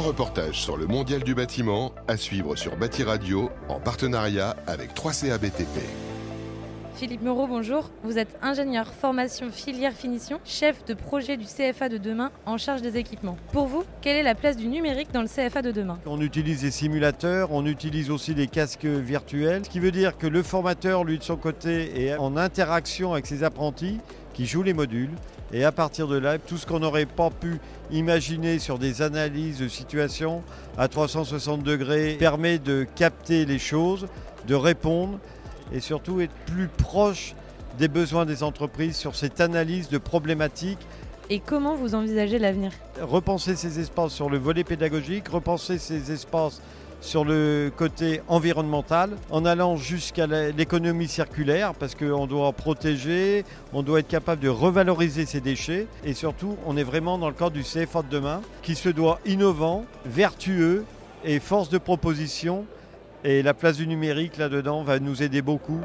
reportage sur le mondial du bâtiment à suivre sur Bâti Radio en partenariat avec 3CA BTP. Philippe Moreau, bonjour. Vous êtes ingénieur formation filière finition, chef de projet du CFA de demain en charge des équipements. Pour vous, quelle est la place du numérique dans le CFA de demain? On utilise des simulateurs, on utilise aussi des casques virtuels, ce qui veut dire que le formateur, lui de son côté, est en interaction avec ses apprentis qui jouent les modules. Et à partir de là, tout ce qu'on n'aurait pas pu imaginer sur des analyses de situation à 360 degrés permet de capter les choses, de répondre et surtout être plus proche des besoins des entreprises sur cette analyse de problématiques. Et comment vous envisagez l'avenir? Repenser ces espaces sur le volet pédagogique, repenser ces espaces sur le côté environnemental, en allant jusqu'à l'économie circulaire, parce qu'on doit protéger, on doit être capable de revaloriser ces déchets, et surtout, on est vraiment dans le cadre du CFA de demain, qui se doit innovant, vertueux et force de proposition et la place du numérique là-dedans va nous aider beaucoup.